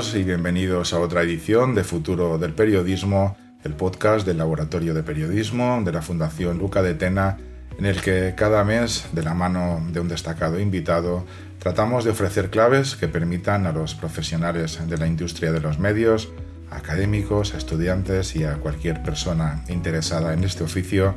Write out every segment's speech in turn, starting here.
Y bienvenidos a otra edición de Futuro del Periodismo, el podcast del Laboratorio de Periodismo de la Fundación Luca de Tena, en el que cada mes, de la mano de un destacado invitado, tratamos de ofrecer claves que permitan a los profesionales de la industria de los medios, académicos, estudiantes y a cualquier persona interesada en este oficio,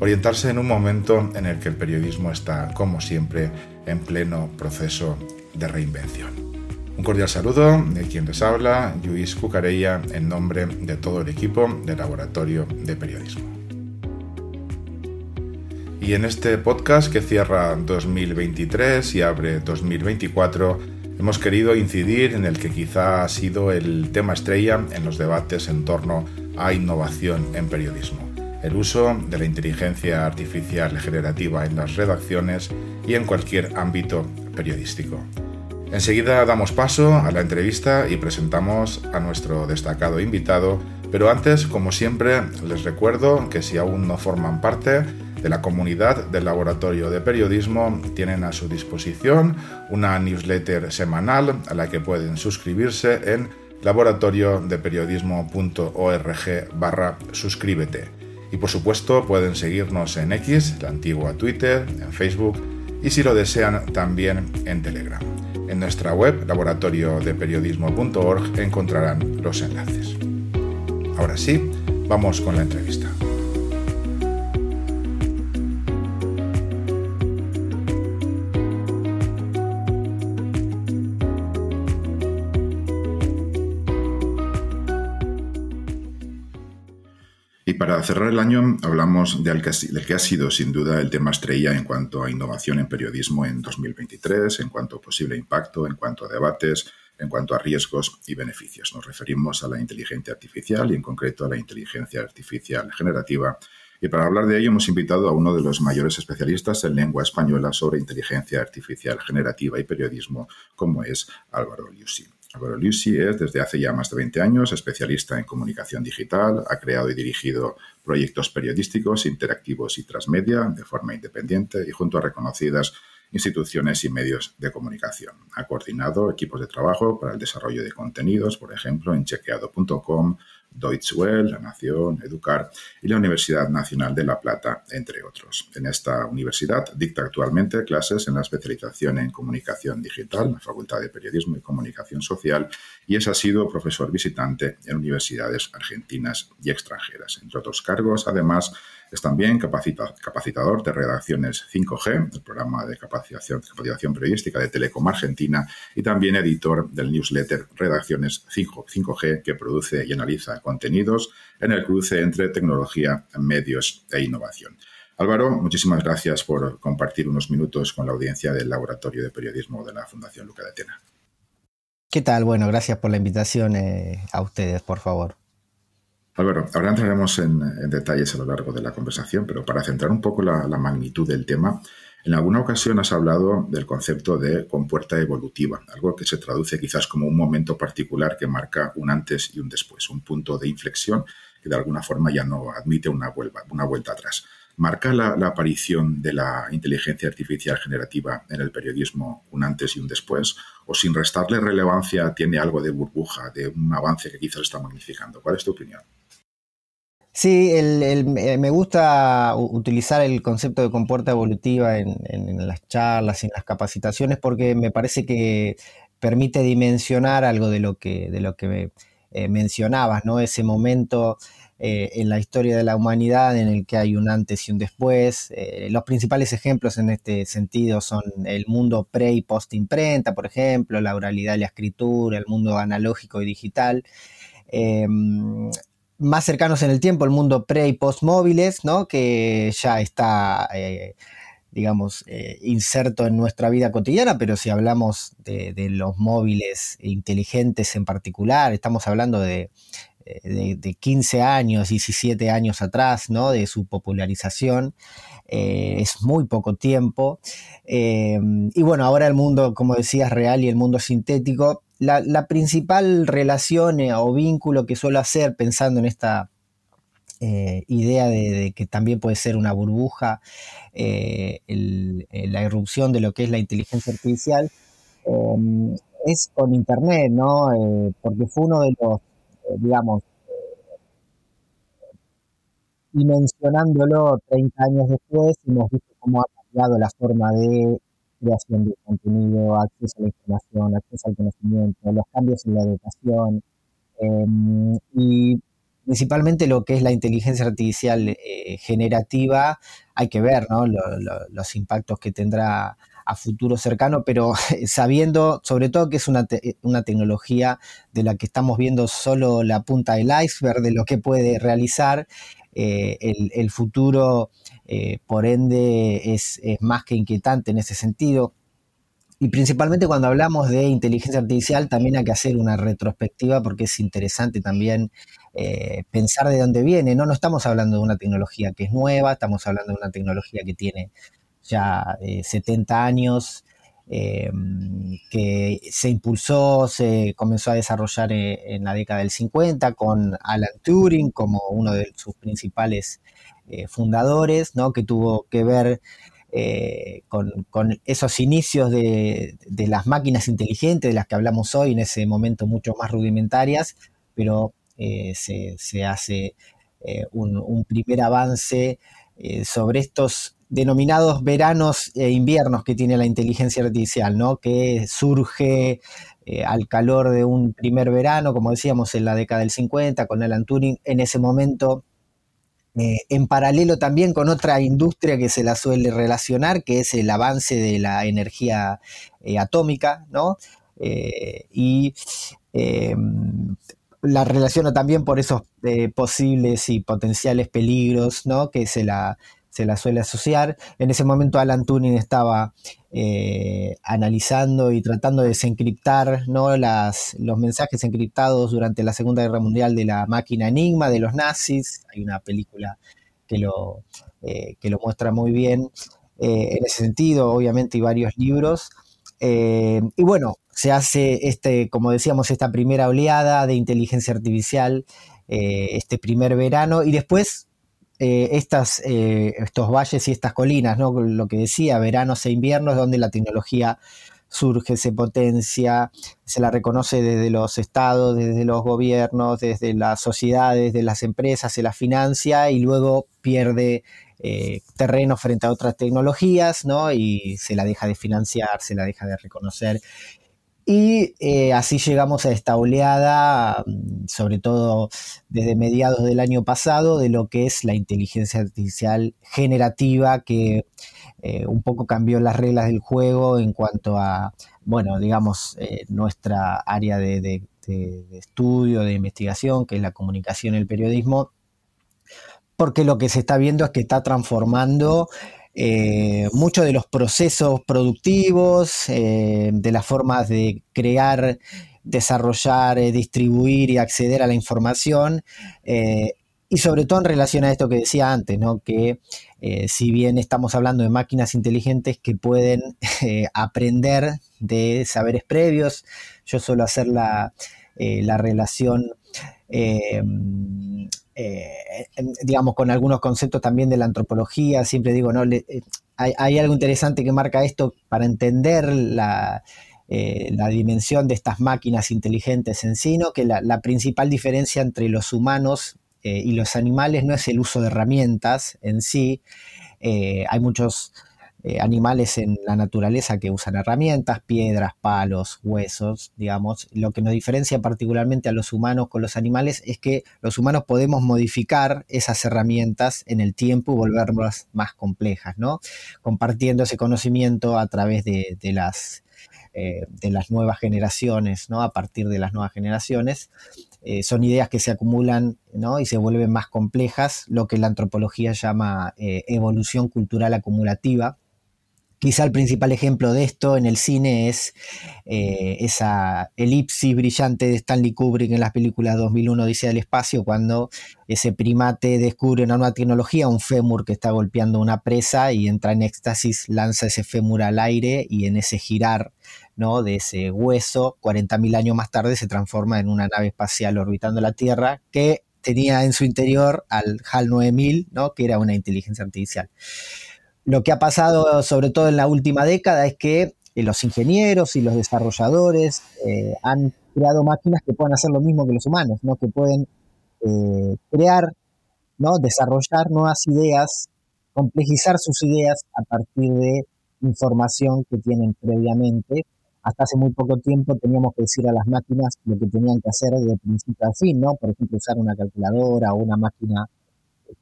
orientarse en un momento en el que el periodismo está, como siempre, en pleno proceso de reinvención. Un cordial saludo de quien les habla, Luis Cucarella, en nombre de todo el equipo del Laboratorio de Periodismo. Y en este podcast que cierra 2023 y abre 2024, hemos querido incidir en el que quizá ha sido el tema estrella en los debates en torno a innovación en periodismo, el uso de la inteligencia artificial generativa en las redacciones y en cualquier ámbito periodístico. Enseguida damos paso a la entrevista y presentamos a nuestro destacado invitado, pero antes, como siempre, les recuerdo que si aún no forman parte de la comunidad del Laboratorio de Periodismo, tienen a su disposición una newsletter semanal a la que pueden suscribirse en laboratoriodeperiodismo.org barra suscríbete. Y por supuesto pueden seguirnos en X, la antigua Twitter, en Facebook y si lo desean también en Telegram. En nuestra web laboratoriodeperiodismo.org encontrarán los enlaces. Ahora sí, vamos con la entrevista. Para cerrar el año hablamos del que, ha sido sin duda el tema estrella en cuanto a innovación en periodismo en 2023, en cuanto a posible impacto, en cuanto a debates, en cuanto a riesgos y beneficios. Nos referimos a la inteligencia artificial y en concreto a la inteligencia artificial generativa. Y para hablar de ello hemos invitado a uno de los mayores especialistas en lengua española sobre inteligencia artificial generativa y periodismo, como es Álvaro Liusi. Álvaro Lucy es desde hace ya más de 20 años especialista en comunicación digital, ha creado y dirigido proyectos periodísticos, interactivos y transmedia de forma independiente y junto a reconocidas instituciones y medios de comunicación. Ha coordinado equipos de trabajo para el desarrollo de contenidos, por ejemplo, en chequeado.com, Deutsche Welle, La Nación, Educar y la Universidad Nacional de La Plata, entre otros. En esta universidad dicta actualmente clases en la especialización en comunicación digital, la Facultad de Periodismo y Comunicación Social, y es ha sido profesor visitante en universidades argentinas y extranjeras. Entre otros cargos, además, es también capacitador de redacciones 5G, el programa de capacitación, capacitación periodística de Telecom Argentina, y también editor del newsletter Redacciones 5, g que produce y analiza contenidos en el cruce entre tecnología, medios e innovación. Álvaro, muchísimas gracias por compartir unos minutos con la audiencia del Laboratorio de Periodismo de la Fundación Luca de Atena. ¿Qué tal? Bueno, gracias por la invitación eh, a ustedes, por favor. Álvaro, ahora entraremos en, detalles a lo largo de la conversación, pero para centrar un poco la, magnitud del tema, en alguna ocasión has hablado del concepto de compuerta evolutiva, algo que se traduce quizás como un momento particular que marca un antes y un después, un punto de inflexión que de alguna forma ya no admite una vuelta, una vuelta atrás. ¿Marca la, aparición de la inteligencia artificial generativa en el periodismo un antes y un después? ¿O sin restarle relevancia tiene algo de burbuja, de un avance que quizás está magnificando? ¿Cuál es tu opinión? Sí, eh, me gusta utilizar el concepto de compuerta evolutiva en, las charlas y en las capacitaciones porque me parece que permite dimensionar algo de lo que, de lo que eh, mencionabas, ¿no? Ese momento eh, en la historia de la humanidad en el que hay un antes y un después. los principales ejemplos en este sentido son el mundo pre y post imprenta, por ejemplo, la oralidad y la escritura, el mundo analógico y digital. Em, más cercanos en el tiempo, el mundo pre y post móviles, ¿no? que ya está eh, digamos, eh, inserto en nuestra vida cotidiana, pero si hablamos de, los móviles inteligentes en particular, estamos hablando de, de, 15 años, 17 años atrás, ¿no? De su popularización. es muy poco tiempo. y bueno, ahora el mundo, como decías, real y el mundo sintético. La, principal relación o vínculo que suelo hacer pensando en esta eh, idea de, que también puede ser una burbuja eh, eh, la irrupción de lo que es la inteligencia artificial es con Internet, ¿no? porque fue uno de los, digamos, dimensionándolo 30 años después, hemos visto cómo ha cambiado la forma de creación de contenido, acceso a la información, acceso al conocimiento, los cambios en la educación. Em, y principalmente lo que es la inteligencia artificial eh, generativa, hay que ver los impactos que tendrá a futuro cercano, pero sabiendo sobre todo que es una, tecnología de la que estamos viendo solo la punta del iceberg de lo que puede realizar, eh, el, futuro, eh, por ende, es, más que inquietante en ese sentido. Y principalmente cuando hablamos de inteligencia artificial, también hay que hacer una retrospectiva porque es interesante también eh, pensar de dónde viene. ¿no? no estamos hablando de una tecnología que es nueva, estamos hablando de una tecnología que tiene ya 70 eh, años, em, que se impulsó, se comenzó a desarrollar eh, en la década del 50 con Alan Turing como uno de sus principales fundadores, ¿no? que tuvo que ver eh, con, esos inicios de, las máquinas inteligentes de las que hablamos hoy, en ese momento mucho más rudimentarias, pero eh, se, hace eh, un, primer avance sobre estos denominados veranos e inviernos que tiene la inteligencia artificial, ¿no? que surge al calor de un primer verano, como decíamos, en la década del 50, con Alan Turing, en ese momento eh, en paralelo también con otra industria que se la suele relacionar, que es el avance de la energía eh, atómica, ¿no? Eh, y la relaciona también por esos posibles y potenciales peligros, ¿no? Que se la, se la suele asociar. En ese momento Alan Turing estaba eh, analizando y tratando de desencriptar ¿no? Los mensajes encriptados durante la Segunda Guerra Mundial de la máquina Enigma de los nazis. Hay una película que lo, eh, que lo muestra muy bien eh, en ese sentido, obviamente, y varios libros. y bueno, se hace, este, como decíamos, esta primera oleada de inteligencia artificial, este primer verano, y después eh, estas, eh, estos valles y estas colinas, ¿no? lo que decía, veranos e inviernos, donde la tecnología surge, se potencia, se la reconoce desde los estados, desde los gobiernos, desde las sociedades, de las empresas, se la financia y luego pierde eh, terreno frente a otras tecnologías, ¿no? Y se la deja de financiar, se la deja de reconocer. Y eh, así llegamos a esta oleada, mm, sobre todo desde mediados del año pasado, de lo que es la inteligencia artificial generativa, que eh, un poco cambió las reglas del juego en cuanto a, bueno, digamos, eh, nuestra área de, de, estudio, de investigación, que es la comunicación y el periodismo, porque lo que se está viendo es que está transformando eh, muchos de los procesos productivos, eh, de las formas de crear, desarrollar, eh, distribuir y acceder a la información. y sobre todo en relación a esto que decía antes, ¿no? que si bien estamos hablando de máquinas inteligentes que pueden aprender de saberes previos, yo suelo hacer la, la relación eh, digamos, con algunos conceptos también de la antropología, siempre digo, ¿no? Eh, hay, algo interesante que marca esto para entender la, eh, la dimensión de estas máquinas inteligentes en sí, ¿no? que la, principal diferencia entre los humanos y los animales no es el uso de herramientas en sí, hay muchos eh, animales en la naturaleza que usan herramientas, piedras, palos, huesos, digamos. Lo que nos diferencia particularmente a los humanos con los animales es que los humanos podemos modificar esas herramientas en el tiempo y volverlas más complejas, ¿no? Compartiendo ese conocimiento a través de, las, eh, de las nuevas generaciones, ¿no? A partir de las nuevas generaciones. Eh, son ideas que se acumulan ¿no? y se vuelven más complejas, lo que la antropología llama evolución cultural acumulativa, Quizá el principal ejemplo de esto en el cine es eh, esa elipsis brillante de Stanley Kubrick en las películas 2001 Dice del Espacio, cuando ese primate descubre una nueva tecnología, un fémur que está golpeando una presa y entra en éxtasis, lanza ese fémur al aire y en ese girar ¿no? de ese hueso, 40.000 años más tarde se transforma en una nave espacial orbitando la Tierra que tenía en su interior al HAL 9000, ¿no? que era una inteligencia artificial. Lo que ha pasado, sobre todo en la última década, es que eh, los ingenieros y los desarrolladores eh, han creado máquinas que pueden hacer lo mismo que los humanos, ¿no? que pueden eh, crear, ¿no? desarrollar nuevas ideas, complejizar sus ideas a partir de información que tienen previamente. Hasta hace muy poco tiempo teníamos que decir a las máquinas lo que tenían que hacer de principio a fin, ¿no? Por ejemplo, usar una calculadora o una máquina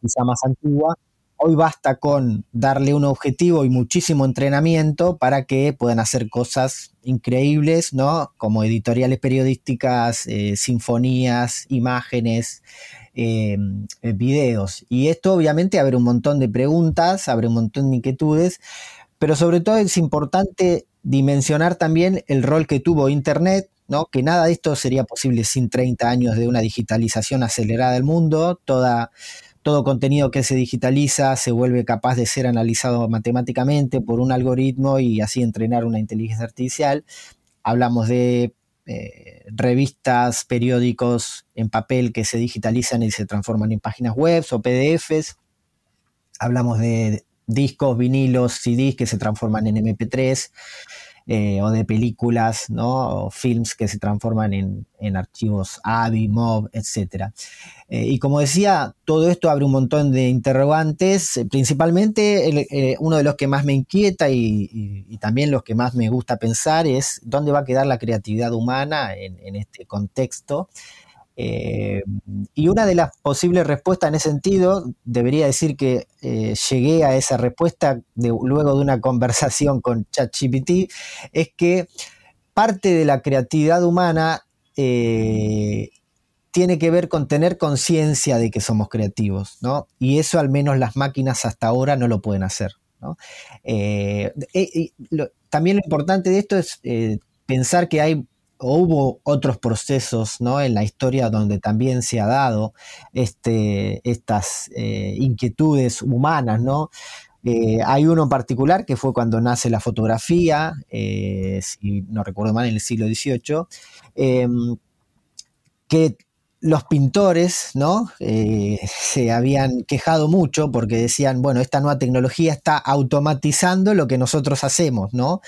quizá más antigua, Hoy basta con darle un objetivo y muchísimo entrenamiento para que puedan hacer cosas increíbles, ¿no? Como editoriales periodísticas, eh, sinfonías, imágenes, em, eh, videos. Y esto obviamente abre un montón de preguntas, abre un montón de inquietudes, pero sobre todo es importante dimensionar también el rol que tuvo Internet, ¿no? que nada de esto sería posible sin 30 años de una digitalización acelerada del mundo, toda todo contenido que se digitaliza se vuelve capaz de ser analizado matemáticamente por un algoritmo y así entrenar una inteligencia artificial. Hablamos de eh, revistas, periódicos en papel que se digitalizan y se transforman en páginas web o PDFs. Hablamos de discos, vinilos, CDs que se transforman en MP3. Eh, o de películas, ¿no? O films que se transforman en, archivos AVI, MOV, etc. Eh, y como decía, todo esto abre un montón de interrogantes, eh, principalmente uno de los que más me inquieta y, también los que más me gusta pensar es dónde va a quedar la creatividad humana en este contexto. Eh, y una de las posibles respuestas en ese sentido, debería decir que eh, llegué a esa respuesta luego de una conversación con ChatGPT, es que parte de la creatividad humana eh, tiene que ver con tener conciencia de que somos creativos, ¿no? Y eso al menos las máquinas hasta ahora no lo pueden hacer. también lo importante de esto es pensar que hay hubo otros procesos ¿no? en la historia donde también se ha dado este, estas eh, inquietudes humanas, ¿no? Eh, hay uno en particular que fue cuando nace la fotografía, eh, si no recuerdo mal, en el siglo XVIII, em, que los pintores ¿no? se habían quejado mucho porque decían, bueno, esta nueva tecnología está automatizando lo que nosotros hacemos, ¿no?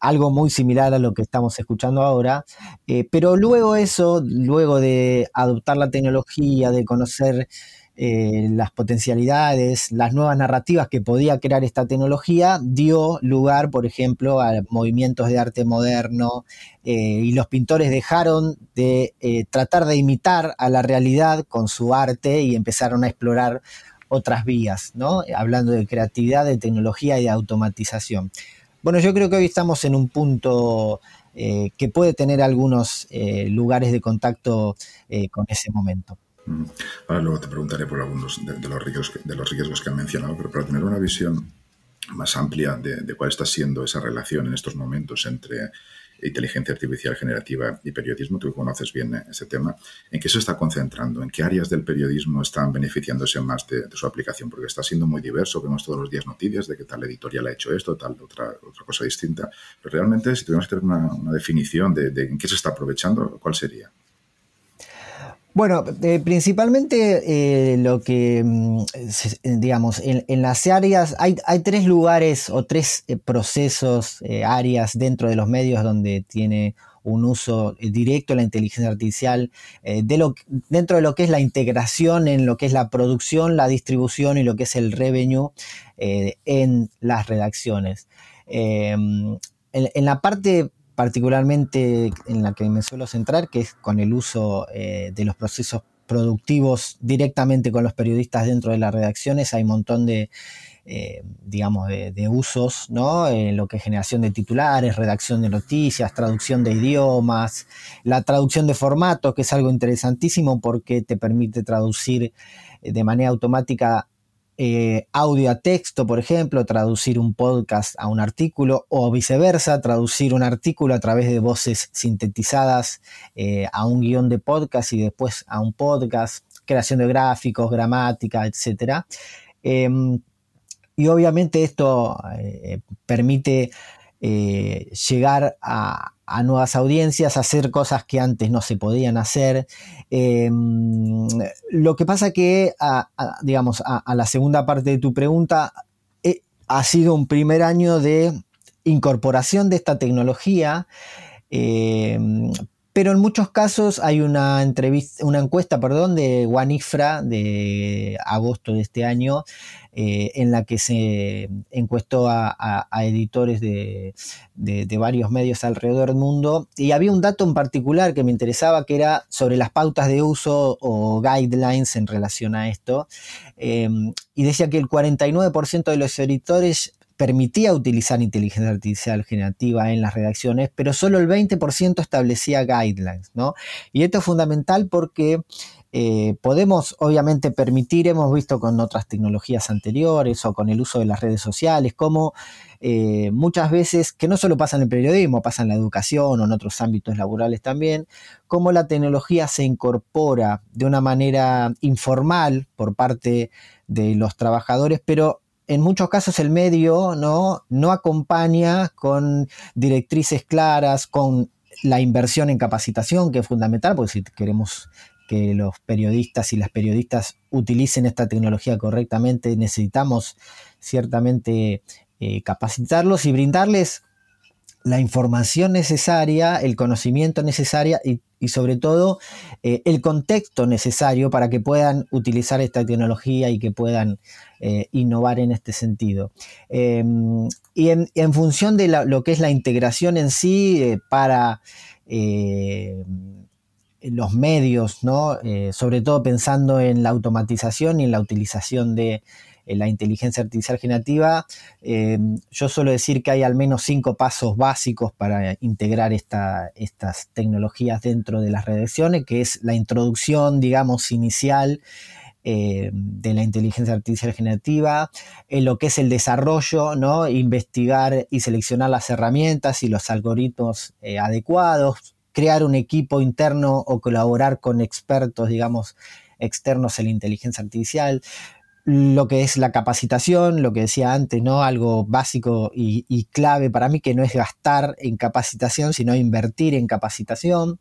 Algo muy similar a lo que estamos escuchando ahora, eh, pero luego eso, luego de adoptar la tecnología, de conocer eh, las potencialidades, las nuevas narrativas que podía crear esta tecnología, dio lugar, por ejemplo, a movimientos de arte moderno eh, y los pintores dejaron de tratar de imitar a la realidad con su arte y empezaron a explorar otras vías, ¿no? hablando de creatividad, de tecnología y de automatización. Bueno, yo creo que hoy estamos en un punto eh, que puede tener algunos eh, lugares de contacto eh, con ese momento. Mm. Ahora luego te preguntaré por algunos de, los, riesgos, de los riesgos que han mencionado, pero para tener una visión más amplia de, cuál está siendo esa relación en estos momentos entre inteligencia artificial generativa y periodismo, tú conoces bien ese tema, ¿en qué se está concentrando? ¿En qué áreas del periodismo están beneficiándose más de, su aplicación? Porque está siendo muy diverso, vemos todos los días noticias de que tal editorial ha hecho esto, tal otra, otra cosa distinta, pero realmente si tuviéramos que tener una, definición de, de en qué se está aprovechando, ¿cuál sería? Bueno, eh, principalmente eh, lo que, mm, digamos, en, las áreas, hay, tres lugares o tres eh, procesos, áreas dentro de los medios donde tiene un uso directo la inteligencia artificial, dentro de lo que es la integración en lo que es la producción, la distribución y lo que es el revenue en las redacciones. en, en la parte particularmente en la que me suelo centrar, que es con el uso eh, de los procesos productivos directamente con los periodistas dentro de las redacciones. Hay un montón de, eh, digamos, de, usos, ¿no? En lo que es generación de titulares, redacción de noticias, traducción de idiomas, la traducción de formatos, que es algo interesantísimo porque te permite traducir eh, de manera automática eh, audio a texto, por ejemplo, traducir un podcast a un artículo o viceversa, traducir un artículo a través de voces sintetizadas eh, a un guion de podcast y después a un podcast, creación de gráficos, gramática, etc. Em, y obviamente esto eh, permite llegar a, a nuevas audiencias, hacer cosas que antes no se podían hacer. Em, lo que pasa que, digamos, a, la segunda parte de tu pregunta, eh, ha sido un primer año de incorporación de esta tecnología, em, pero en muchos casos hay una entrevista, una encuesta, perdón, de Wanifra de agosto de este año, eh, en la que se encuestó a, editores de, varios medios alrededor del mundo. Y había un dato en particular que me interesaba, que era sobre las pautas de uso o guidelines en relación a esto. Em, y decía que el 49% de los editores permitía utilizar inteligencia artificial generativa en las redacciones, pero solo el 20% establecía guidelines, ¿no? Y esto es fundamental porque eh, podemos obviamente permitir, hemos visto con otras tecnologías anteriores o con el uso de las redes sociales, como eh, muchas veces, que no solo pasa en el periodismo, pasa en la educación o en otros ámbitos laborales también, cómo la tecnología se incorpora de una manera informal por parte de los trabajadores, pero en muchos casos el medio no, acompaña con directrices claras, con la inversión en capacitación, que es fundamental, porque si queremos que los periodistas y las periodistas utilicen esta tecnología correctamente, necesitamos ciertamente eh, capacitarlos y brindarles la información necesaria, el conocimiento necesario y, sobre todo eh, el contexto necesario para que puedan utilizar esta tecnología y que puedan eh, innovar en este sentido. Em, y en, función de lo que es la integración en sí para los medios, ¿no? Eh, sobre todo pensando en la automatización y en la utilización de eh, la inteligencia artificial generativa, eh, yo suelo decir que hay al menos cinco pasos básicos para integrar estas tecnologías dentro de las redacciones, que es la introducción, digamos, inicial de la inteligencia artificial generativa, en lo que es el desarrollo, ¿no? investigar y seleccionar las herramientas y los algoritmos adecuados, crear un equipo interno o colaborar con expertos, digamos, externos en la inteligencia artificial, lo que es la capacitación, lo que decía antes, ¿no? Algo básico y, clave para mí que no es gastar en capacitación, sino invertir en capacitación.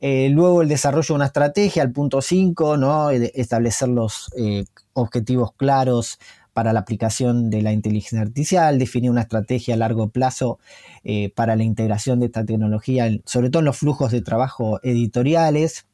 Eh, luego el desarrollo de una estrategia, el punto 5, ¿no? establecer los eh, objetivos claros para la aplicación de la inteligencia artificial, definir una estrategia a largo plazo eh, para la integración de esta tecnología, sobre todo en los flujos de trabajo editoriales.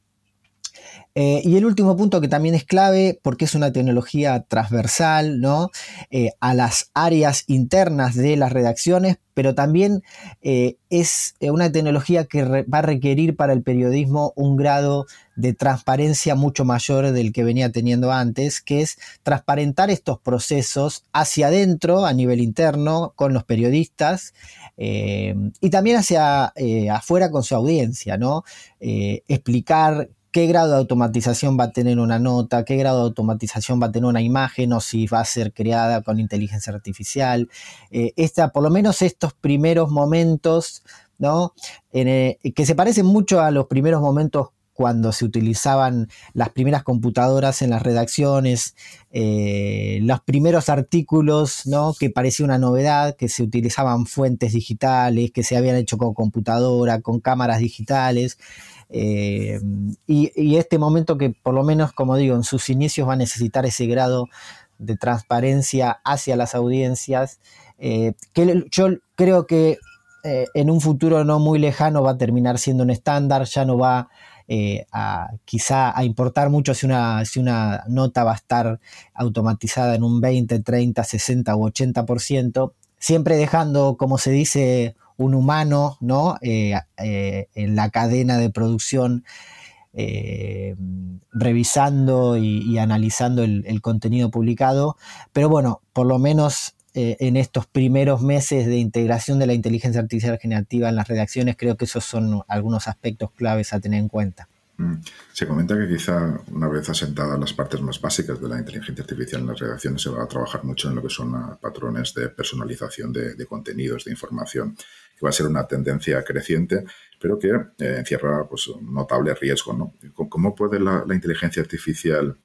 Eh, y el último punto que también es clave, porque es una tecnología transversal ¿no? Eh, a las áreas internas de las redacciones, pero también eh, es una tecnología que va a requerir para el periodismo un grado de transparencia mucho mayor del que venía teniendo antes, que es transparentar estos procesos hacia adentro, a nivel interno, con los periodistas, y también hacia afuera con su audiencia, ¿no? explicar qué grado de automatización va a tener una nota, qué grado de automatización va a tener una imagen o si va a ser creada con inteligencia artificial. Eh, por lo menos estos primeros momentos, ¿no? Eh, que se parecen mucho a los primeros momentos cuando se utilizaban las primeras computadoras en las redacciones, eh, los primeros artículos, ¿no? que parecía una novedad, que se utilizaban fuentes digitales, que se habían hecho con computadora, con cámaras digitales. Eh, y, este momento que por lo menos, como digo, en sus inicios va a necesitar ese grado de transparencia hacia las audiencias, eh, que yo creo que eh, en un futuro no muy lejano va a terminar siendo un estándar, ya no va a quizá a importar mucho si una, si una nota va a estar automatizada en un 20, 30, 60 u 80%, siempre dejando, como se dice, un humano ¿no? Eh, eh, en la cadena de producción eh, revisando y, analizando el, contenido publicado. Pero bueno, por lo menos en estos primeros meses de integración de la inteligencia artificial generativa en las redacciones, creo que esos son algunos aspectos claves a tener en cuenta. Mm. Se comenta que quizá una vez asentadas las partes más básicas de la inteligencia artificial en las redacciones se va a trabajar mucho en lo que son patrones de personalización de, contenidos, de información, que va a ser una tendencia creciente, pero que eh, encierra pues, un notable riesgo. ¿no? ¿Cómo puede la, inteligencia artificial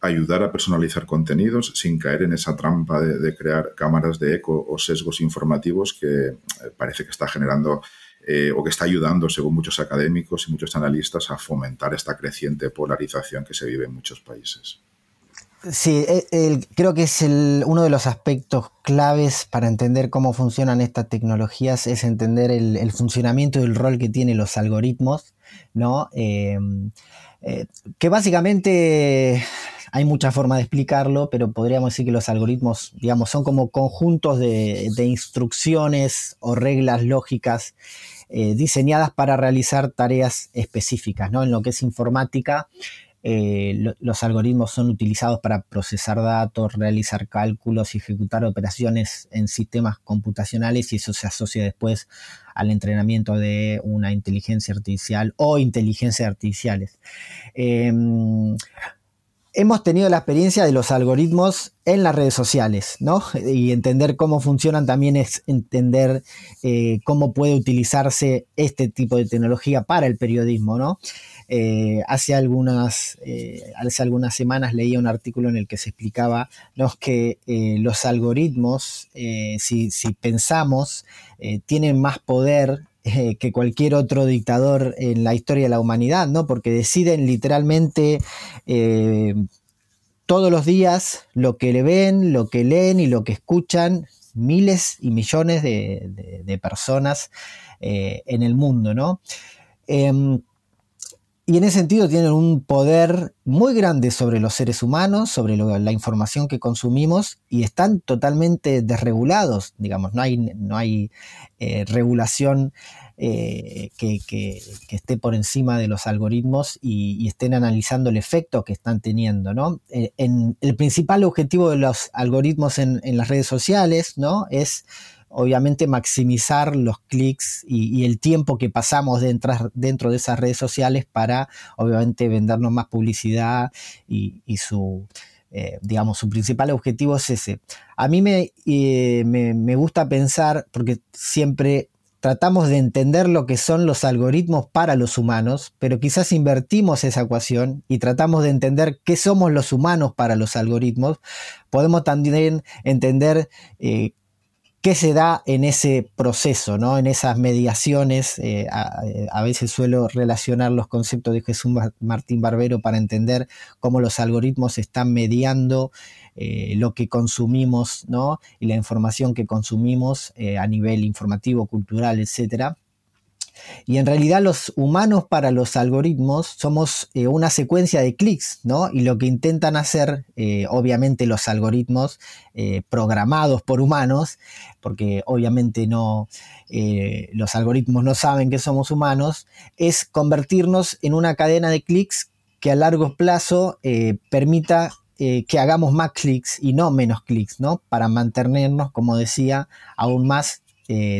ayudar a personalizar contenidos sin caer en esa trampa de, crear cámaras de eco o sesgos informativos que eh, parece que está generando eh, o que está ayudando, según muchos académicos y muchos analistas, a fomentar esta creciente polarización que se vive en muchos países. Sí, eh, creo que es uno de los aspectos claves para entender cómo funcionan estas tecnologías, es entender el, funcionamiento y el rol que tienen los algoritmos, ¿no? Em, eh, que básicamente hay muchas formas de explicarlo, pero podríamos decir que los algoritmos, digamos, son como conjuntos de, instrucciones o reglas lógicas eh, diseñadas para realizar tareas específicas. ¿no? En lo que es informática, eh, los algoritmos son utilizados para procesar datos, realizar cálculos y ejecutar operaciones en sistemas computacionales y eso se asocia después al entrenamiento de una inteligencia artificial o inteligencias artificiales. Em, hemos tenido la experiencia de los algoritmos en las redes sociales, ¿no? Y entender cómo funcionan también es entender eh, cómo puede utilizarse este tipo de tecnología para el periodismo, ¿no? Eh, hace, algunas, eh, hace algunas semanas leía un artículo en el que se explicaba que los algoritmos, si, si, pensamos, tienen más poder eh, que cualquier otro dictador en la historia de la humanidad, ¿no? Porque deciden literalmente eh, todos los días lo que le ven, lo que leen y lo que escuchan miles y millones de, personas eh, en el mundo, ¿no? Y en ese sentido tienen un poder muy grande sobre los seres humanos, sobre la información que consumimos y están totalmente desregulados, digamos, no hay, no hay eh, regulación eh, que, esté por encima de los algoritmos y, estén analizando el efecto que están teniendo. ¿no? Eh, en, el principal objetivo de los algoritmos en, en las redes sociales ¿no? es obviamente maximizar los clics y, el tiempo que pasamos dentro, dentro, de esas redes sociales para obviamente vendernos más publicidad y, su, eh, digamos, su principal objetivo es ese. A mí eh, me, me, gusta pensar, porque siempre tratamos de entender lo que son los algoritmos para los humanos, pero quizás invertimos esa ecuación y tratamos de entender qué somos los humanos para los algoritmos, podemos también entender eh, qué se da en ese proceso, ¿no? en esas mediaciones. Eh, a, veces suelo relacionar los conceptos de Jesús Martín Barbero para entender cómo los algoritmos están mediando eh, lo que consumimos ¿no? y la información que consumimos eh, a nivel informativo, cultural, etc. Y en realidad los humanos para los algoritmos somos eh, una secuencia de clics, ¿no? Y lo que intentan hacer, eh, obviamente los algoritmos eh, programados por humanos, porque obviamente no, los algoritmos no saben que somos humanos, es convertirnos en una cadena de clics que a largo plazo permita que hagamos más clics y no menos clics, ¿no? Para mantenernos, como decía, aún más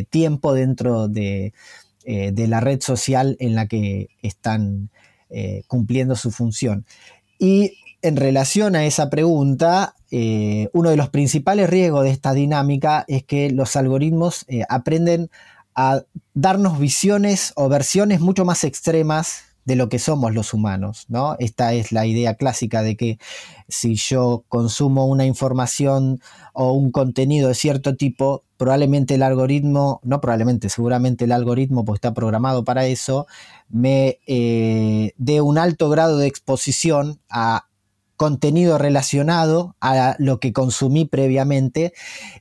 tiempo dentro de, eh, de la red social en la que están eh, cumpliendo su función. Y en relación a esa pregunta, eh, uno de los principales riesgos de esta dinámica es que los algoritmos aprenden a darnos visiones o versiones mucho más extremas de lo que somos los humanos, ¿no? Esta es la idea clásica de que si yo consumo una información o un contenido de cierto tipo, probablemente el algoritmo, no probablemente, seguramente el algoritmo, pues está programado para eso, me eh, dé un alto grado de exposición a contenido relacionado a lo que consumí previamente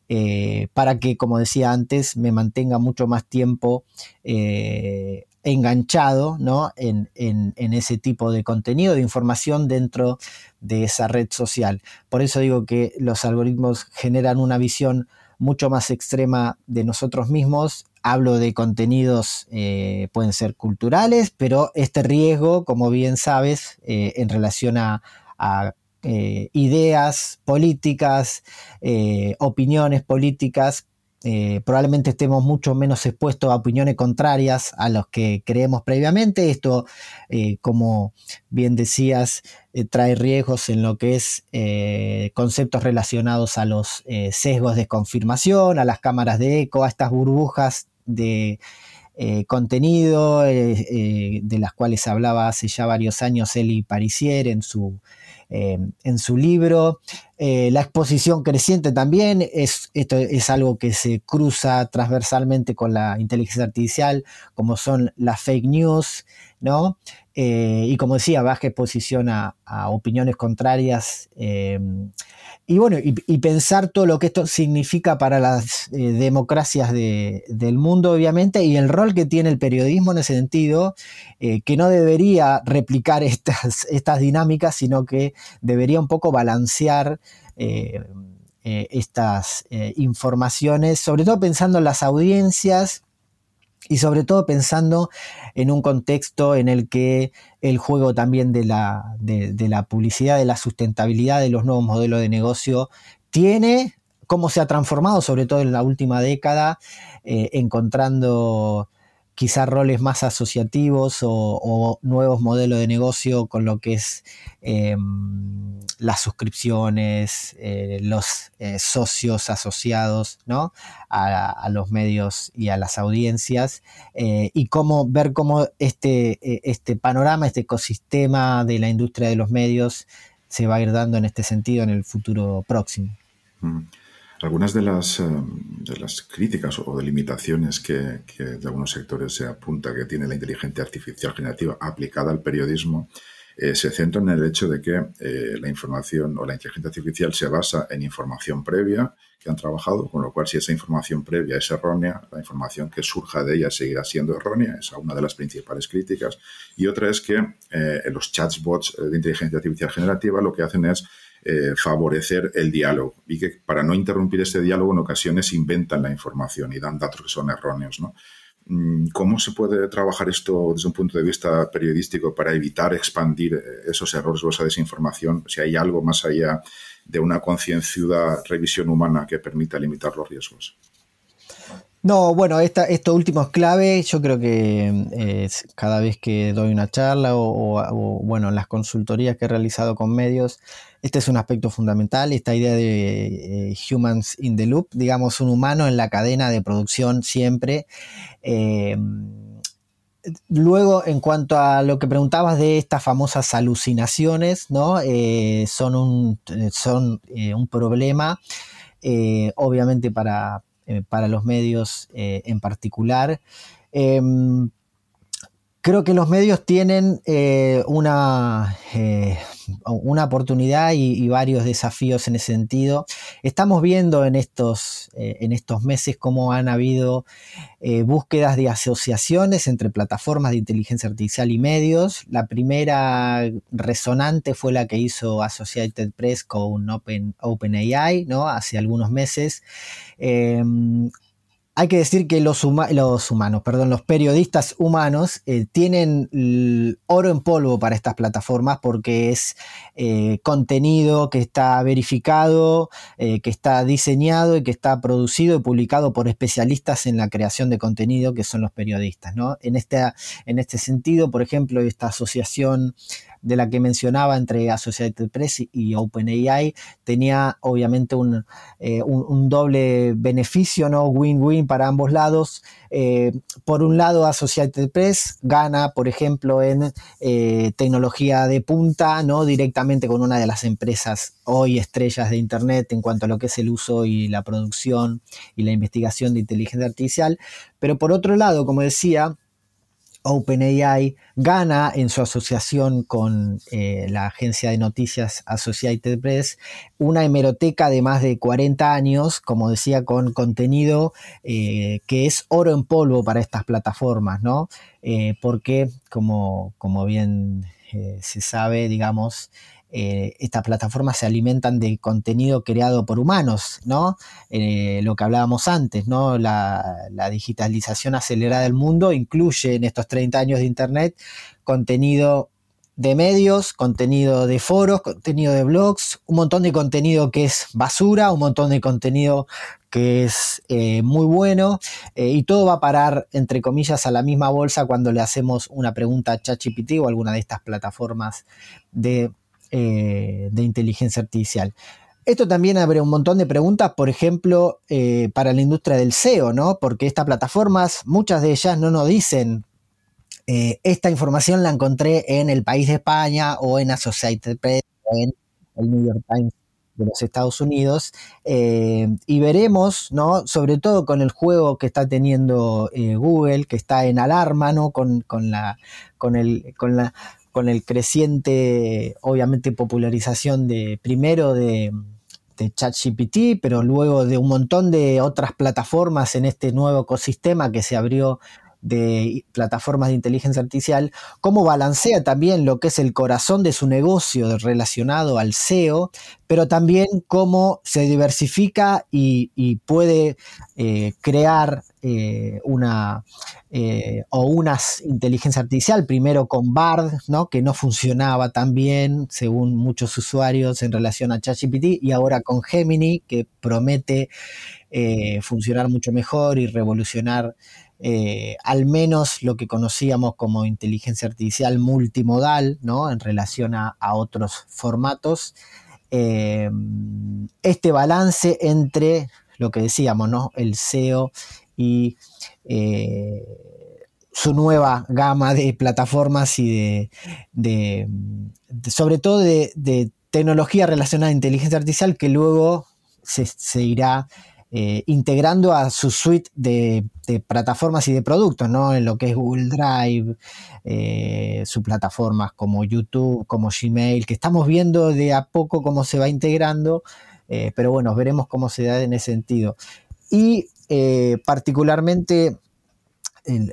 eh, para que, como decía antes, me mantenga mucho más tiempo eh, enganchado ¿no? en, ese tipo de contenido, de información dentro de esa red social. Por eso digo que los algoritmos generan una visión mucho más extrema de nosotros mismos. Hablo de contenidos, eh, pueden ser culturales, pero este riesgo, como bien sabes, eh, en relación a, eh, ideas políticas, opiniones políticas, eh, probablemente estemos mucho menos expuestos a opiniones contrarias a los que creemos previamente. Esto, eh, como bien decías, eh, trae riesgos en lo que es conceptos relacionados a los sesgos de confirmación, a las cámaras de eco, a estas burbujas de contenido de las cuales hablaba hace ya varios años Eli Parisier en su eh, en su libro. Eh, la exposición creciente también es, esto es algo que se cruza transversalmente con la inteligencia artificial, como son las fake news, ¿no? Eh, y como decía, baja exposición a, opiniones contrarias. Y bueno, y, pensar todo lo que esto significa para las democracias del mundo, obviamente, y el rol que tiene el periodismo en ese sentido, que no debería replicar estas, estas dinámicas, sino que debería un poco balancear eh, eh, estas eh, informaciones, sobre todo pensando en las audiencias y sobre todo pensando en un contexto en el que el juego también de la, de, la publicidad, de la sustentabilidad de los nuevos modelos de negocio tiene cómo se ha transformado, sobre todo en la última década, encontrando quizá roles más asociativos o, nuevos modelos de negocio con lo que es em, las suscripciones, eh, los eh, socios asociados ¿no? a, los medios y a las audiencias eh, y cómo ver cómo este, este panorama, este ecosistema de la industria de los medios se va a ir dando en este sentido en el futuro próximo. Mm. Algunas de las, eh, de las críticas o delimitaciones que, que, de algunos sectores se apunta que tiene la inteligencia artificial generativa aplicada al periodismo eh, se centran en el hecho de que eh, la información o la inteligencia artificial se basa en información previa que han trabajado, con lo cual si esa información previa es errónea, la información que surja de ella seguirá siendo errónea, esa es una de las principales críticas. Y otra es que los chatbots de inteligencia artificial generativa lo que hacen es eh, favorecer el diálogo y que para no interrumpir este diálogo en ocasiones inventan la información y dan datos que son erróneos. ¿no? Mm, ¿Cómo se puede trabajar esto desde un punto de vista periodístico para evitar expandir eh, esos errores o esa desinformación? Si hay algo más allá de una concienciuda revisión humana que permita limitar los riesgos. No, bueno, esta, esto último es clave. Yo creo que eh, cada vez que doy una charla o, bueno, las consultorías que he realizado con medios, este es un aspecto fundamental, esta idea de eh, humans in the loop, digamos, un humano en la cadena de producción siempre. Eh, luego, en cuanto a lo que preguntabas de estas famosas alucinaciones, ¿no? son un, son, un problema, obviamente para para los medios eh, en particular. Em, creo que los medios tienen eh, una, una oportunidad y, varios desafíos en ese sentido. Estamos viendo en estos, en estos meses cómo han habido búsquedas de asociaciones entre plataformas de inteligencia artificial y medios. La primera resonante fue la que hizo Associated Press con Open, OpenAI ¿no? hace algunos meses. Em, hay que decir que los, humanos, perdón, los periodistas humanos eh, tienen oro en polvo para estas plataformas porque es eh, contenido que está verificado, eh, que está diseñado y que está producido y publicado por especialistas en la creación de contenido que son los periodistas. ¿no? En, este, en este sentido, por ejemplo, esta asociación de la que mencionaba entre Associated Press y OpenAI tenía obviamente un, eh, doble beneficio, ¿no? Win-win para ambos lados. Eh, por un lado, Associated Press gana, por ejemplo, en eh, tecnología de punta, ¿no? Directamente con una de las empresas hoy estrellas de Internet en cuanto a lo que es el uso y la producción y la investigación de inteligencia artificial. Pero por otro lado, como decía, OpenAI gana en su asociación con eh, la agencia de noticias Associated Press una hemeroteca de más de 40 años, como decía, con contenido eh, que es oro en polvo para estas plataformas, ¿no? Eh, porque, como, como bien se sabe, digamos, eh, estas plataformas se alimentan de contenido creado por humanos, ¿no? Eh, lo que hablábamos antes, ¿no? La, digitalización acelerada del mundo incluye en estos 30 años de Internet contenido de medios, contenido de foros, contenido de blogs, un montón de contenido que es basura, un montón de contenido que es eh, muy bueno y todo va a parar, entre comillas, a la misma bolsa cuando le hacemos una pregunta a ChatGPT o alguna de estas plataformas de, eh, de inteligencia artificial. Esto también abre un montón de preguntas, por ejemplo, para la industria del SEO, ¿no? Porque estas plataformas, muchas de ellas no nos dicen eh, esta información la encontré en el país de España o en Associated Press o en el New York Times de los Estados Unidos eh, y veremos, ¿no? Sobre todo con el juego que está teniendo eh, Google, que está en alarma, ¿no? Con, la, con, el, con, la, con el creciente, obviamente, popularización de primero de, ChatGPT, pero luego de un montón de otras plataformas en este nuevo ecosistema que se abrió de plataformas de inteligencia artificial, cómo balancea también lo que es el corazón de su negocio relacionado al SEO, pero también cómo se diversifica y, puede eh, crear eh, una eh, o una inteligencia artificial, primero con Bard, ¿no? que no funcionaba tan bien según muchos usuarios en relación a ChatGPT, y ahora con Gemini, que promete funcionar mucho mejor y revolucionar eh, al menos lo que conocíamos como inteligencia artificial multimodal, ¿no? En relación a, otros formatos. Eh, este balance entre lo que decíamos, ¿no? El SEO y eh, su nueva gama de plataformas y de, sobre todo de, tecnología relacionada a inteligencia artificial que luego se, irá eh, integrando a su suite de, plataformas y de productos, ¿no? En lo que es Google Drive, eh, sus plataformas como YouTube, como Gmail, que estamos viendo de a poco cómo se va integrando, eh, pero bueno, veremos cómo se da en ese sentido. Y particularmente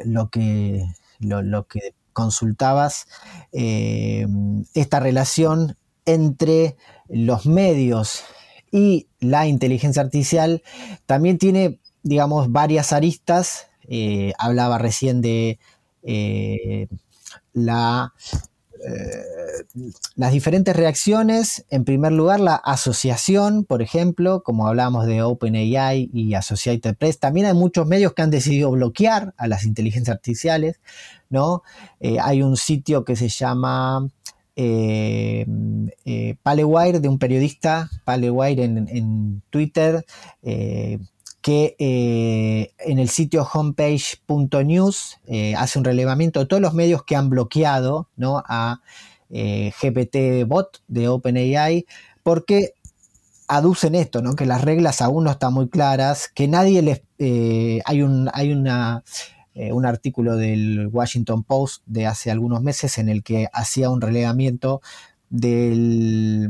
lo que, lo que consultabas, esta relación entre los medios y la inteligencia artificial también tiene, digamos, varias aristas. Eh, hablaba recién de eh, la, eh, las diferentes reacciones. En primer lugar, la asociación, por ejemplo, como hablábamos de OpenAI y Associated Press. También hay muchos medios que han decidido bloquear a las inteligencias artificiales. ¿no? hay un sitio que se llama eh, eh, Palewire, de un periodista, Palewire en, Twitter, eh, que en el sitio homepage.news hace un relevamiento de todos los medios que han bloqueado ¿no? a GPT Bot de OpenAI, porque aducen esto, ¿no? que las reglas aún no están muy claras, que nadie les... hay, un, hay una eh, un artículo del Washington Post de hace algunos meses en el que hacía un relevamiento del,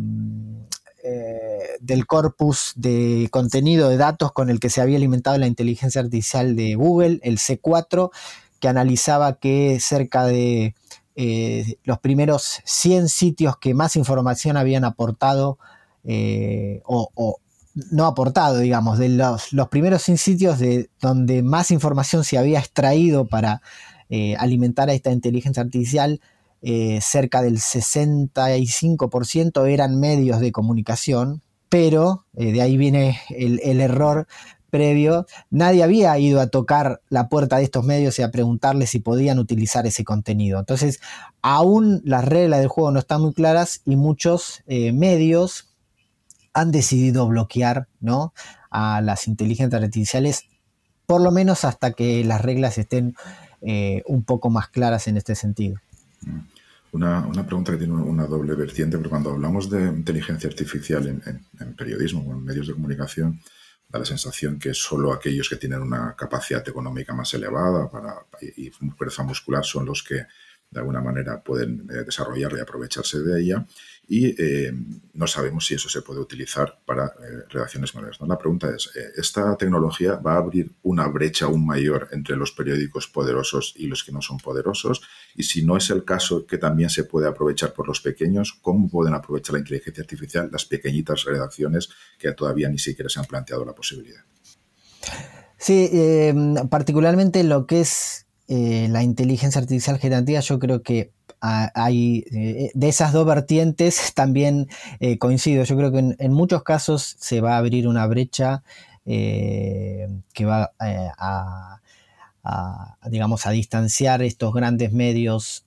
eh, del corpus de contenido de datos con el que se había alimentado la inteligencia artificial de Google, el C4, que analizaba que cerca de eh, los primeros 100 sitios que más información habían aportado o, no aportado, digamos, de los, primeros sitios de donde más información se había extraído para eh, alimentar a esta inteligencia artificial, eh, cerca del 65% eran medios de comunicación, pero eh, de ahí viene el, error previo, nadie había ido a tocar la puerta de estos medios y a preguntarles si podían utilizar ese contenido. Entonces, aún las reglas del juego no están muy claras y muchos medios han decidido bloquear ¿no? a las inteligencias artificiales, por lo menos hasta que las reglas estén eh, un poco más claras en este sentido. Mm. Una, pregunta que tiene una doble vertiente, pero cuando hablamos de inteligencia artificial en, periodismo o en medios de comunicación, da la sensación que solo aquellos que tienen una capacidad económica más elevada para, y fuerza muscular son los que de alguna manera pueden eh, desarrollarla y aprovecharse de ella y eh, no sabemos si eso se puede utilizar para eh, redacciones modernas. La pregunta es, eh, ¿esta tecnología va a abrir una brecha aún mayor entre los periódicos poderosos y los que no son poderosos? Y si no es el caso que también se puede aprovechar por los pequeños, ¿cómo pueden aprovechar la inteligencia artificial las pequeñitas redacciones que todavía ni siquiera se han planteado la posibilidad? Sí, particularmente lo que es la inteligencia artificial generativa, yo creo que hay, eh, de esas dos vertientes también coincido. Yo creo que en, muchos casos se va a abrir una brecha que va a, digamos, a distanciar estos grandes medios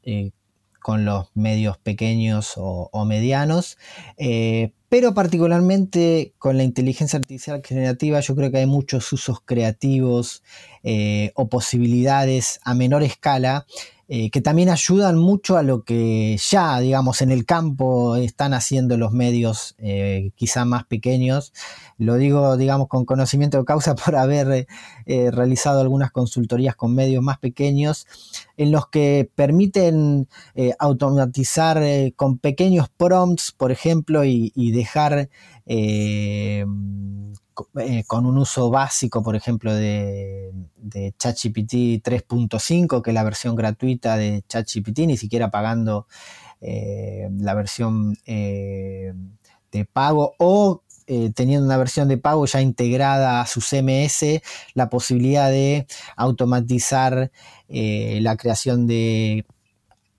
con los medios pequeños o, medianos, eh, pero particularmente con la inteligencia artificial generativa yo creo que hay muchos usos creativos eh, o posibilidades a menor escala eh, que también ayudan mucho a lo que ya, digamos, en el campo están haciendo los medios eh, quizá más pequeños. Lo digo, digamos, con conocimiento de causa por haber eh, realizado algunas consultorías con medios más pequeños, en los que permiten automatizar con pequeños prompts, por ejemplo, y dejar eh, con un uso básico, por ejemplo, de, ChatGPT 3.5, que es la versión gratuita de ChatGPT, ni siquiera pagando eh, la versión eh, de pago o teniendo una versión de pago ya integrada a su CMS, la posibilidad de automatizar la creación de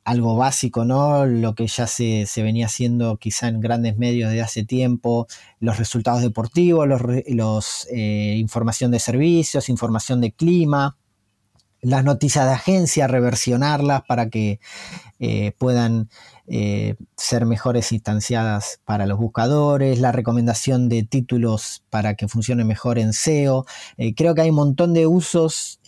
algo básico, ¿no? Lo que ya se, venía haciendo quizá en grandes medios de hace tiempo, los resultados deportivos, los, eh, información de servicios, información de clima, las noticias de agencia, reversionarlas para que eh, puedan eh, ser mejores instanciadas para los buscadores, la recomendación de títulos para que funcione mejor en SEO. creo que hay un montón de usos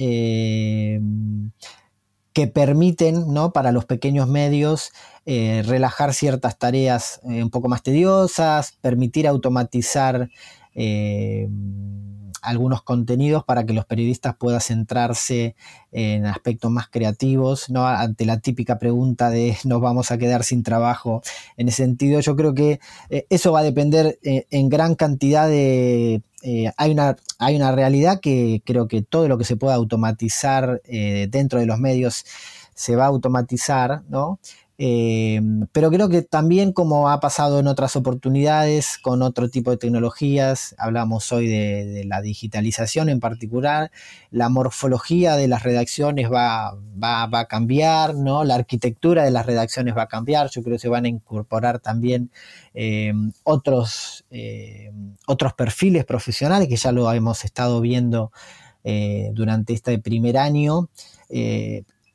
que permiten ¿no? para los pequeños medios eh, relajar ciertas tareas eh, un poco más tediosas, permitir automatizar eh, algunos contenidos para que los periodistas puedan centrarse en aspectos más creativos, ¿no? ante la típica pregunta de nos vamos a quedar sin trabajo. En ese sentido, yo creo que eh, eso va a depender eh, en gran cantidad de... Eh, hay, una, hay una realidad que creo que todo lo que se pueda automatizar dentro de los medios se va a automatizar, ¿no? Eh, pero creo que también como ha pasado en otras oportunidades con otro tipo de tecnologías, hablamos hoy de, la digitalización en particular, la morfología de las redacciones va, va, a cambiar, ¿no? la arquitectura de las redacciones va a cambiar, yo creo que se van a incorporar también eh, otros, eh, otros perfiles profesionales que ya lo hemos estado viendo durante este primer año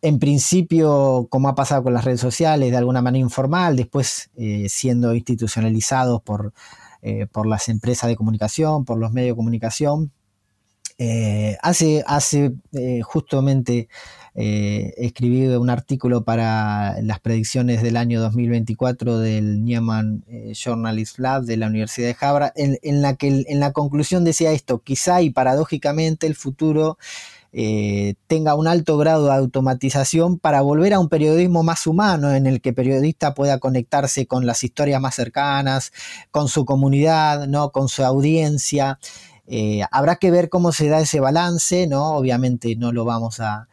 en principio, como ha pasado con las redes sociales, de alguna manera informal, después eh, siendo institucionalizados por, eh, por, las empresas de comunicación, por los medios de comunicación. Eh, hace hace justamente escribí un artículo para las predicciones del año 2024 del Nieman Journalist Lab de la Universidad de Harvard, en, la que en la conclusión decía esto, quizá y paradójicamente el futuro eh, tenga un alto grado de automatización para volver a un periodismo más humano en el que el periodista pueda conectarse con las historias más cercanas, con su comunidad, ¿no? con su audiencia. Eh, habrá que ver cómo se da ese balance, ¿no? Obviamente no lo vamos a,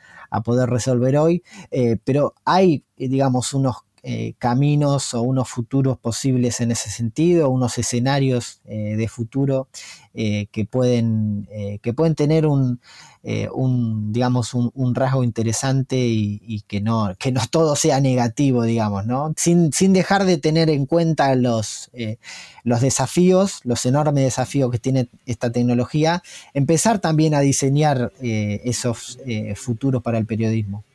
poder resolver hoy, eh, pero hay, digamos, unos caminos o unos futuros posibles en ese sentido, unos escenarios de futuro que, pueden, que pueden tener un, eh, digamos, un, rasgo interesante y, que, no, que no todo sea negativo, digamos, ¿no? Sin, dejar de tener en cuenta los, eh, los desafíos, los enormes desafíos que tiene esta tecnología, empezar también a diseñar eh, esos futuros para el periodismo.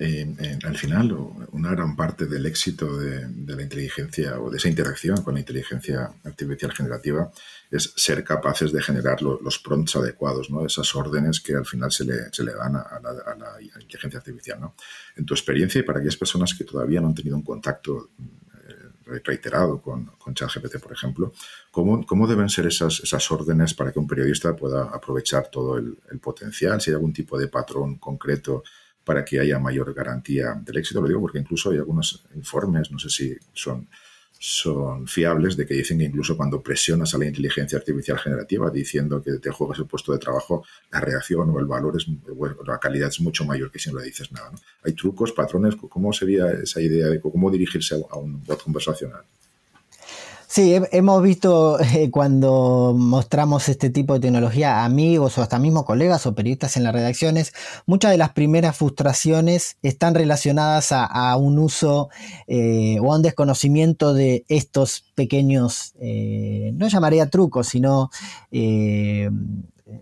Al final, una gran parte del éxito de, la inteligencia o de esa interacción con la inteligencia artificial generativa es ser capaces de generar los prompts adecuados, ¿no? esas órdenes que al final se le, se le dan a la, inteligencia artificial. ¿no? En tu experiencia y para aquellas personas que todavía no han tenido un contacto eh, reiterado con, ChatGPT, por ejemplo, ¿cómo, ¿cómo, deben ser esas, esas órdenes para que un periodista pueda aprovechar todo el potencial? Si hay algún tipo de patrón concreto para que haya mayor garantía del éxito, lo digo porque incluso hay algunos informes, no sé si son son fiables de que dicen que incluso cuando presionas a la inteligencia artificial generativa diciendo que te juegas el puesto de trabajo, la reacción o el valor es, la calidad es mucho mayor que si no le dices nada. Hay trucos, patrones, ¿cómo sería esa idea de cómo dirigirse a un bot conversacional? Sí, hemos visto eh, cuando mostramos este tipo de tecnología a amigos o hasta mismos colegas o periodistas en las redacciones, muchas de las primeras frustraciones están relacionadas a, un uso eh, o a un desconocimiento de estos pequeños, eh, no llamaría trucos, sino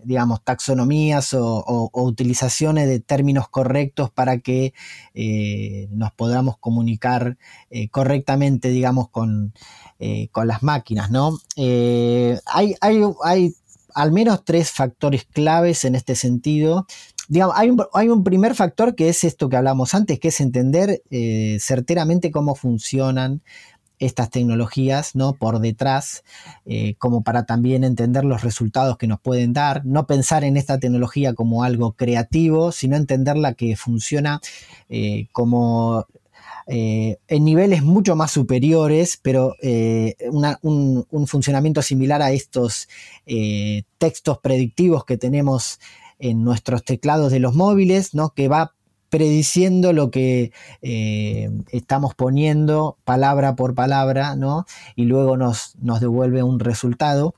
digamos, taxonomías o, utilizaciones de términos correctos para que nos podamos comunicar correctamente, digamos, con, eh, con las máquinas, ¿no? Eh, hay, hay, al menos tres factores claves en este sentido. Digamos, hay, un, hay, un, primer factor que es esto que hablamos antes, que es entender eh, certeramente cómo funcionan estas tecnologías ¿no? por detrás, como para también entender los resultados que nos pueden dar, no pensar en esta tecnología como algo creativo, sino entenderla que funciona como eh, en niveles mucho más superiores, pero eh, un, funcionamiento similar a estos eh, textos predictivos que tenemos en nuestros teclados de los móviles, ¿no? que va prediciendo lo que estamos poniendo palabra por palabra, ¿no? y luego nos, nos devuelve un resultado.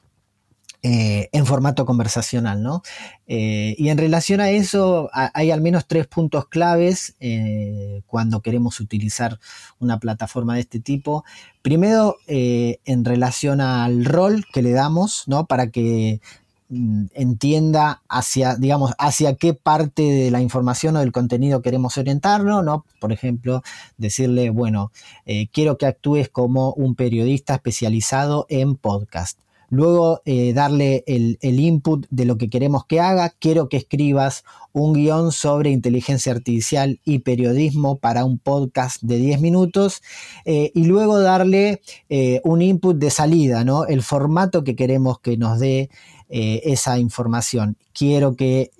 Eh, en formato conversacional, ¿no? Eh, y en relación a eso, hay al menos tres puntos claves eh, cuando queremos utilizar una plataforma de este tipo. Primero, en relación al rol que le damos, ¿no? Para que entienda hacia, digamos, hacia qué parte de la información o del contenido queremos orientarlo, ¿no? Por ejemplo, decirle, bueno, quiero que actúes como un periodista especializado en podcast luego eh, darle el, input de lo que queremos que haga. Quiero que escribas un guion sobre inteligencia artificial y periodismo para un podcast de 10 minutos eh, y luego darle eh, un input de salida, ¿no? el formato que queremos que nos dé esa información. Quiero que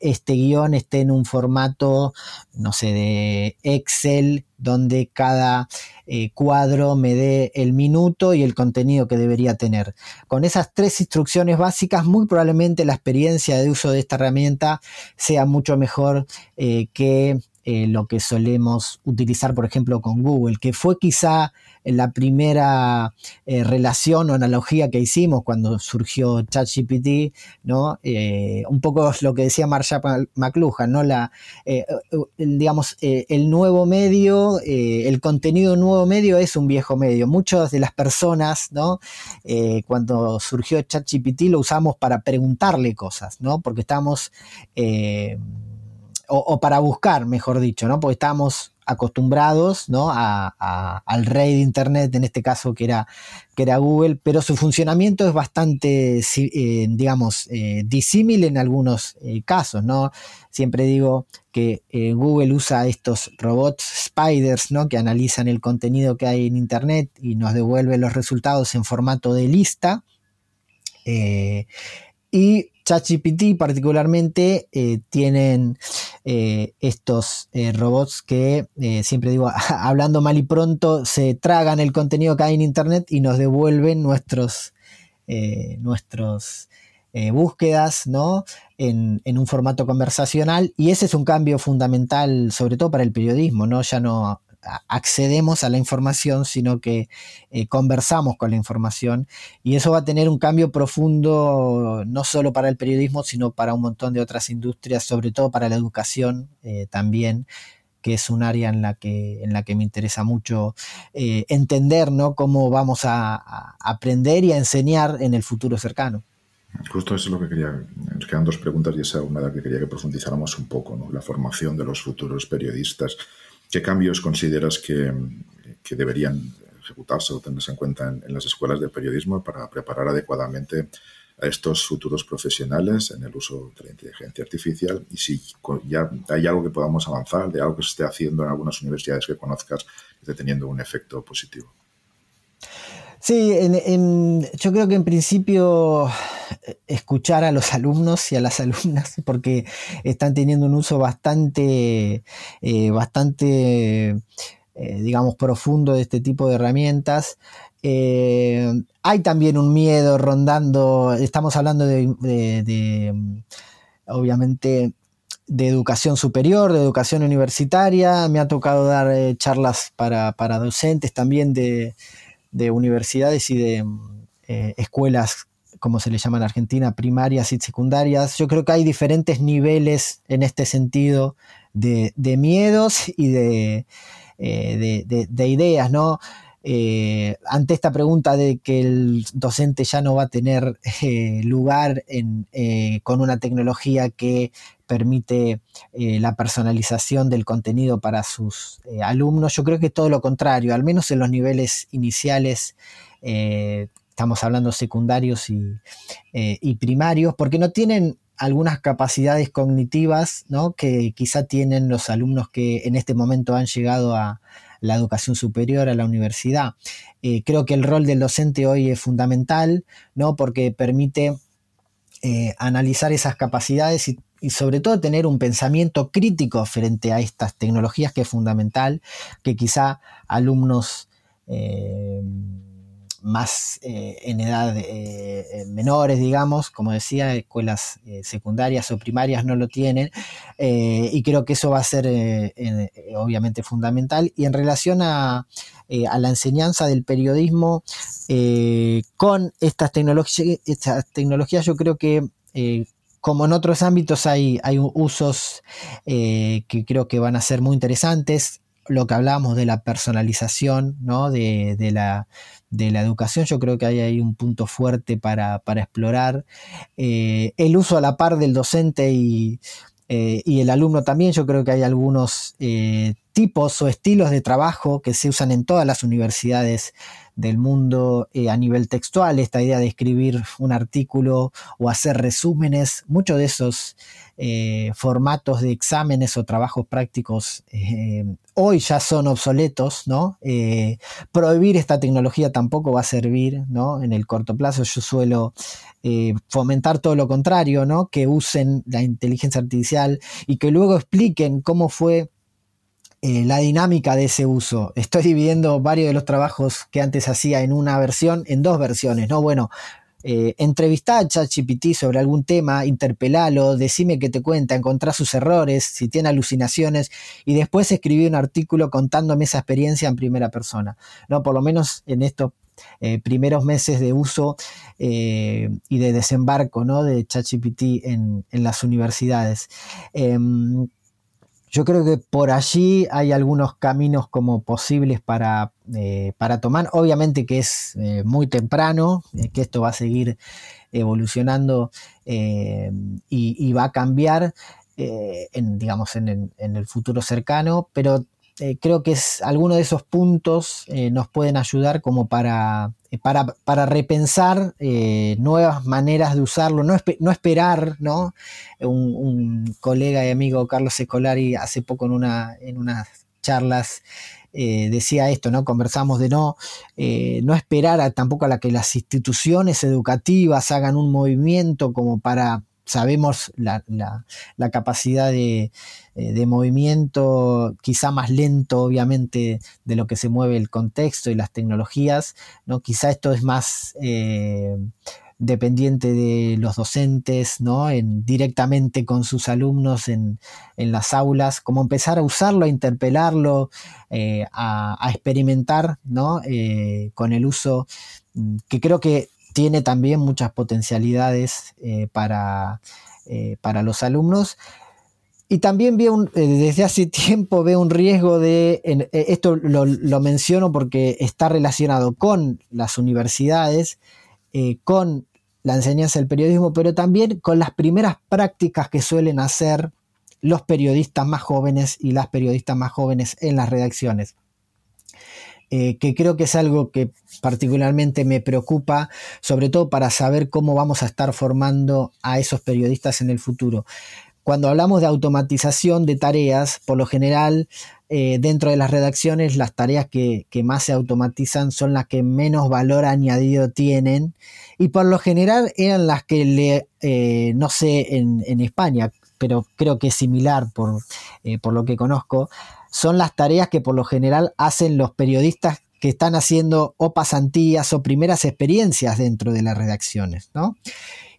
este guion esté en un formato, no sé, de Excel, donde cada eh, cuadro me dé el minuto y el contenido que debería tener. Con esas tres instrucciones básicas, muy probablemente la experiencia de uso de esta herramienta sea mucho mejor eh, que eh, lo que solemos utilizar, por ejemplo, con Google, que fue quizá la primera eh, relación o analogía que hicimos cuando surgió ChatGPT, ¿no? Eh, un poco lo que decía Marsha McLuhan, ¿no? La, digamos, el nuevo medio, el contenido nuevo medio es un viejo medio. Muchas de las personas, ¿no? cuando surgió ChatGPT lo usamos para preguntarle cosas, ¿no? Porque estamos o, para buscar, mejor dicho, ¿no? Porque estábamos acostumbrados ¿no? al rey de Internet, en este caso que era, que era Google, pero su funcionamiento es bastante, eh, digamos, eh, disímil en algunos eh, casos. ¿no? Siempre digo que Google usa estos robots spiders ¿no? que analizan el contenido que hay en Internet y nos devuelve los resultados en formato de lista. Y ChatGPT particularmente eh, tienen eh, estos eh, robots que, siempre digo, hablando mal y pronto, se tragan el contenido que hay en Internet y nos devuelven nuestros, nuestros búsquedas ¿no? En, en, un formato conversacional. Y ese es un cambio fundamental, sobre todo para el periodismo. ¿no? Ya no accedemos a la información, sino que eh, conversamos con la información. Y eso va a tener un cambio profundo, no solo para el periodismo, sino para un montón de otras industrias, sobre todo para la educación eh, también que es un área en la que, en la que me interesa mucho eh, entender ¿no? cómo vamos a, aprender y a enseñar en el futuro cercano. Justo eso es lo que quería. Nos quedan dos preguntas y esa es una de las que quería que profundizáramos un poco, ¿no? la formación de los futuros periodistas. ¿Qué cambios consideras que, deberían ejecutarse o tenerse en cuenta en, las escuelas de periodismo para preparar adecuadamente a estos futuros profesionales en el uso de la inteligencia artificial y si ya hay algo que podamos avanzar, de algo que se esté haciendo en algunas universidades que conozcas que esté teniendo un efecto positivo. Sí, yo creo que en principio eh, escuchar a los alumnos y a las alumnas porque están teniendo un uso bastante, eh, bastante, eh, digamos, profundo de este tipo de herramientas. hay también un miedo rondando, estamos hablando de, obviamente, de educación superior, de educación universitaria. Me ha tocado dar charlas para, para docentes también de universidades y de eh, escuelas, como se le llama en Argentina, primarias y secundarias. Yo creo que hay diferentes niveles en este sentido de, miedos y de, de ideas, ¿no? Eh, ante esta pregunta de que el docente ya no va a tener eh, lugar eh, con una tecnología que permite la personalización del contenido para sus alumnos, yo creo que todo lo contrario, al menos en los niveles iniciales estamos hablando secundarios y, y, primarios, porque no tienen algunas capacidades cognitivas ¿no? que quizá tienen los alumnos que en este momento han llegado a, la educación superior, a la universidad. Eh, creo que el rol del docente hoy es fundamental, ¿no? Porque permite eh, analizar esas capacidades y, sobre todo tener un pensamiento crítico frente a estas tecnologías que es fundamental, que quizá alumnos eh, más eh, en edad eh, menores, digamos, como decía, escuelas secundarias o primarias no lo tienen, y creo que eso va a ser obviamente fundamental. Y en relación a, la enseñanza del periodismo con estas, estas tecnologías, yo creo que como en otros ámbitos hay, hay usos que creo que van a ser muy interesantes lo que hablábamos de la personalización, ¿no? de, la, de la educación, yo creo que hay un punto fuerte para, explorar. Eh, el uso a la par del docente y, eh, y, el alumno también, yo creo que hay algunos eh, tipos o estilos de trabajo que se usan en todas las universidades del mundo a nivel textual, esta idea de escribir un artículo o hacer resúmenes, muchos de esos eh, formatos de exámenes o trabajos prácticos eh, hoy ya son obsoletos, ¿no? Eh, prohibir esta tecnología tampoco va a servir, ¿no? En el corto plazo yo suelo fomentar todo lo contrario, ¿no? Que usen la inteligencia artificial y que luego expliquen cómo fue la dinámica de ese uso. Estoy dividiendo varios de los trabajos que antes hacía en una versión, en dos versiones, ¿no? Bueno, eh, entrevistá a ChatGPT sobre algún tema, interpelalo, decime qué te cuenta, encontrá sus errores, si tiene alucinaciones, y después escribí un artículo contándome esa experiencia en primera persona. ¿no? Por lo menos en estos eh, primeros meses de uso eh, y de desembarco ¿no? de ChatGPT en, en las universidades. Yo creo que por allí hay algunos caminos como posibles para, eh, para tomar. Obviamente que es eh, muy temprano, eh, que esto va a seguir evolucionando y, va a cambiar, en, digamos, en el, futuro cercano, pero creo que es, algunos de esos puntos nos pueden ayudar como para eh, para, repensar eh, nuevas maneras de usarlo, no, no esperar, ¿no? Un, colega y amigo Carlos Escolari hace poco en, una, en unas charlas eh, decía esto, ¿no? Conversamos de no, no esperar tampoco a la que las instituciones educativas hagan un movimiento como para sabemos la, capacidad de, eh, de, movimiento quizá más lento, obviamente, de lo que se mueve el contexto y las tecnologías, ¿no? Quizá esto es más eh, dependiente de los docentes, ¿no? En, directamente con sus alumnos en, las aulas, como empezar a usarlo, a interpelarlo, eh, a, a, experimentar, ¿no? con el uso, mm, que creo que tiene también muchas potencialidades eh, para, eh, para, los alumnos. Y también eh, desde hace tiempo veo un riesgo de, esto lo, menciono porque está relacionado con las universidades, con la enseñanza del periodismo, pero también con las primeras prácticas que suelen hacer los periodistas más jóvenes y las periodistas más jóvenes en las redacciones. Eh, que creo que es algo que particularmente me preocupa, sobre todo para saber cómo vamos a estar formando a esos periodistas en el futuro. Cuando hablamos de automatización de tareas, por lo general, eh, dentro de las redacciones, las tareas que, más se automatizan son las que menos valor añadido tienen y por lo general eran las que le, eh, no sé en, España, pero creo que es similar por, por lo que conozco, son las tareas que por lo general hacen los periodistas que están haciendo o pasantías o primeras experiencias dentro de las redacciones, ¿no?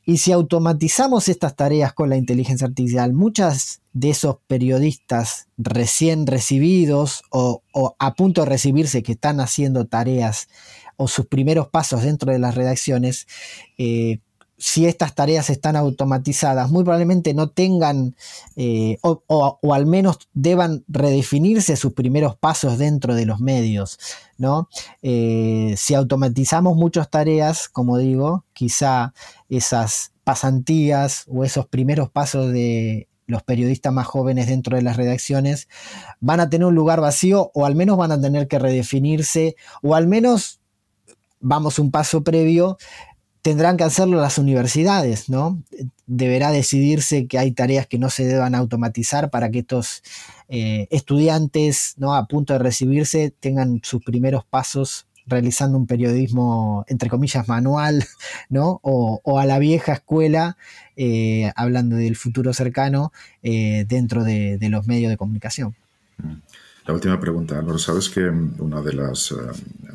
Y si automatizamos estas tareas con la inteligencia artificial, muchas de esos periodistas recién recibidos o, a punto de recibirse que están haciendo tareas o sus primeros pasos dentro de las redacciones, eh, si estas tareas están automatizadas, muy probablemente no tengan eh, o, al menos deban redefinirse sus primeros pasos dentro de los medios. ¿no? Eh, si automatizamos muchas tareas, como digo, quizá esas pasantías o esos primeros pasos de los periodistas más jóvenes dentro de las redacciones van a tener un lugar vacío o al menos van a tener que redefinirse o al menos vamos un paso previo tendrán que hacerlo las universidades, ¿no? Deberá decidirse que hay tareas que no se deban automatizar para que estos eh, estudiantes, ¿no? A punto de recibirse tengan sus primeros pasos realizando un periodismo, entre comillas, manual, ¿no? O, a la vieja escuela, eh, hablando del futuro cercano, eh, dentro de, de, los medios de comunicación. Mm. La última pregunta, Laura. Sabes que una de las, eh,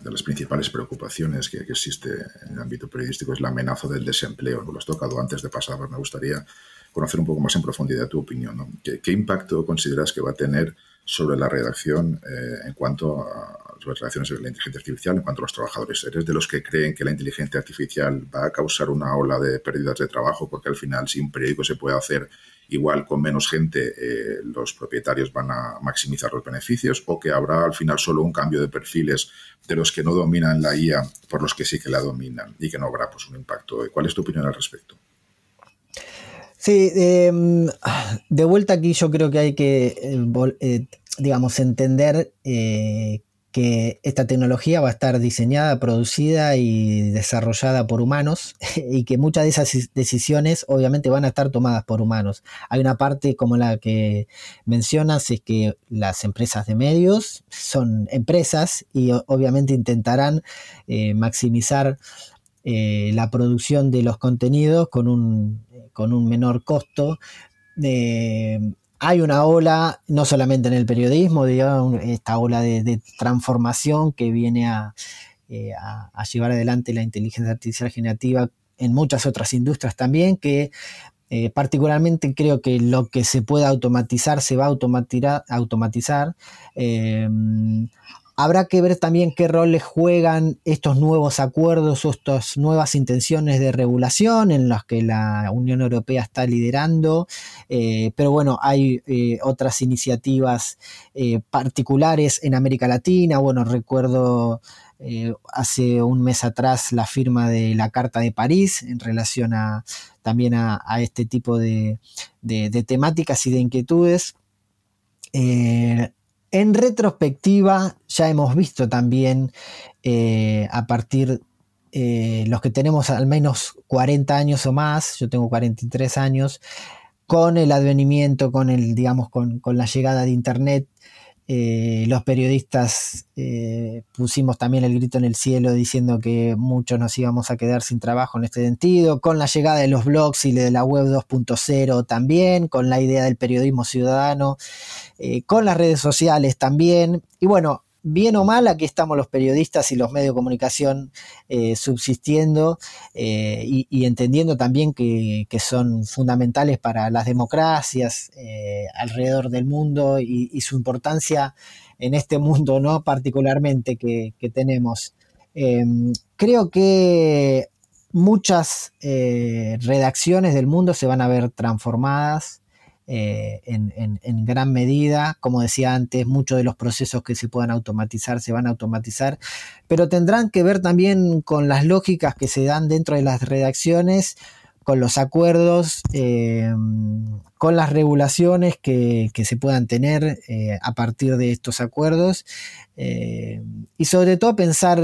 de las principales preocupaciones que, existe en el ámbito periodístico es la amenaza del desempleo. Lo has tocado antes de pasar, me gustaría conocer un poco más en profundidad tu opinión. ¿Qué, impacto consideras que va a tener sobre la redacción eh, en cuanto a las relaciones de la inteligencia artificial, en cuanto a los trabajadores? ¿Eres de los que creen que la inteligencia artificial va a causar una ola de pérdidas de trabajo? Porque al final, si un periódico se puede hacer igual con menos gente eh, los propietarios van a maximizar los beneficios o que habrá al final solo un cambio de perfiles de los que no dominan la IA por los que sí que la dominan y que no habrá pues, un impacto. ¿Cuál es tu opinión al respecto? Sí, em, de vuelta aquí yo creo que hay que, eh, eh, digamos, entender que esta tecnología va a estar diseñada, producida y desarrollada por humanos y que muchas de esas decisiones obviamente van a estar tomadas por humanos. Hay una parte como la que mencionas, es que las empresas de medios son empresas y obviamente intentarán eh, maximizar eh, la producción de los contenidos con un, con un menor costo. Eh, hay una ola, no solamente en el periodismo, digamos, esta ola de, transformación que viene eh, a, llevar adelante la inteligencia artificial generativa en muchas otras industrias también, que eh, particularmente creo que lo que se pueda automatizar se va a automatizar. Eh, Habrá que ver también qué roles juegan estos nuevos acuerdos o estas nuevas intenciones de regulación en las que la Unión Europea está liderando. Eh, pero bueno, hay eh, otras iniciativas eh, particulares en América Latina. Bueno, recuerdo hace un mes atrás la firma de la Carta de París en relación a también a, este tipo de, temáticas y de inquietudes. En retrospectiva, ya hemos visto también eh, a partir eh, los que tenemos al menos 40 años o más, yo tengo 43 años, con el advenimiento, con el, digamos, con la llegada de Internet, eh, los periodistas eh, pusimos también el grito en el cielo diciendo que muchos nos íbamos a quedar sin trabajo en este sentido, con la llegada de los blogs y de la web 2.0 también, con la idea del periodismo ciudadano, eh, con las redes sociales también. Y bueno, bien o mal, aquí estamos los periodistas y los medios de comunicación eh, subsistiendo eh, y, entendiendo también que, son fundamentales para las democracias eh, alrededor del mundo y, su importancia en este mundo, ¿no? Particularmente que, tenemos. Em, creo que muchas redacciones del mundo se van a ver transformadas eh, en, gran medida. Como decía antes, muchos de los procesos que se puedan automatizar se van a automatizar, pero tendrán que ver también con las lógicas que se dan dentro de las redacciones, con los acuerdos, eh, con las regulaciones que, se puedan tener eh, a partir de estos acuerdos y sobre todo pensar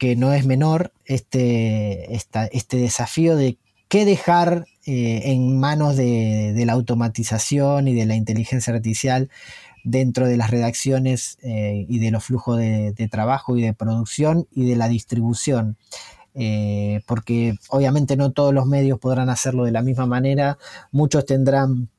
que no es menor este, este desafío de qué dejar eh, en manos de, la automatización y de la inteligencia artificial dentro de las redacciones eh, y de los flujos de, trabajo y de producción y de la distribución. Eh, porque obviamente no todos los medios podrán hacerlo de la misma manera, muchos tendrán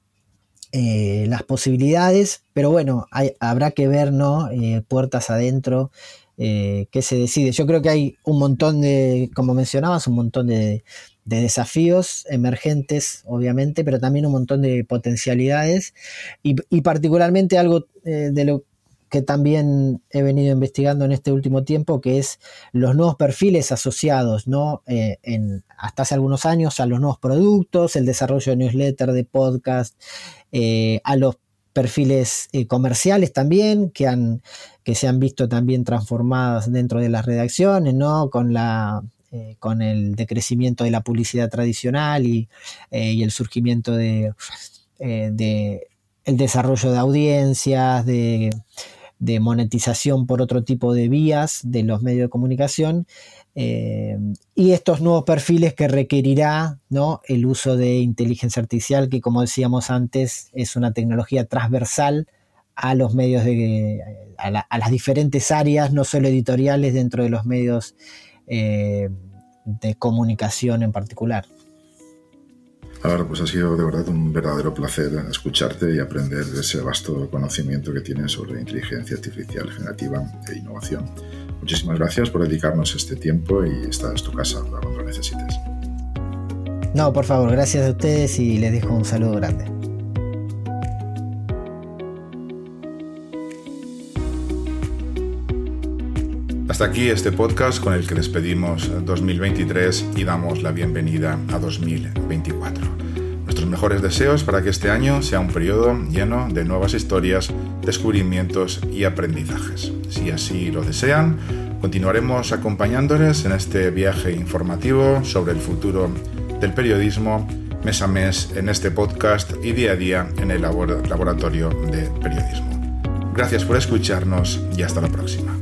las posibilidades, pero bueno, habrá que ver, ¿no? puertas adentro, qué se decide. Yo creo que hay un montón de, como mencionabas, un montón de, de desafíos emergentes, obviamente, pero también un montón de potencialidades y, particularmente algo eh, de lo que también he venido investigando en este último tiempo, que es los nuevos perfiles asociados, ¿no? Eh, en, hasta hace algunos años a los nuevos productos, el desarrollo de newsletter, de podcast, eh, a los perfiles comerciales también, que, han, que se han visto también transformadas dentro de las redacciones, ¿no? Con la con el decrecimiento de la publicidad tradicional y, el surgimiento de, de, el desarrollo de audiencias, de, monetización por otro tipo de vías de los medios de comunicación eh, y estos nuevos perfiles que requerirá ¿no? el uso de inteligencia artificial, que como decíamos antes es una tecnología transversal a los medios de a, las diferentes áreas, no solo editoriales, dentro de los medios eh, de comunicación en particular. Ahora, pues ha sido de verdad un verdadero placer escucharte y aprender de ese vasto conocimiento que tienes sobre inteligencia artificial generativa e innovación. Muchísimas gracias por dedicarnos este tiempo y esta es tu casa cuando lo necesites. No, por favor, gracias a ustedes y les dejo un saludo grande. Hasta aquí este podcast con el que despedimos 2023 y damos la bienvenida a 2024. Nuestros mejores deseos para que este año sea un periodo lleno de nuevas historias, descubrimientos y aprendizajes. Si así lo desean, continuaremos acompañándoles en este viaje informativo sobre el futuro del periodismo mes a mes en este podcast y día a día en el laboratorio de periodismo. Gracias por escucharnos y hasta la próxima.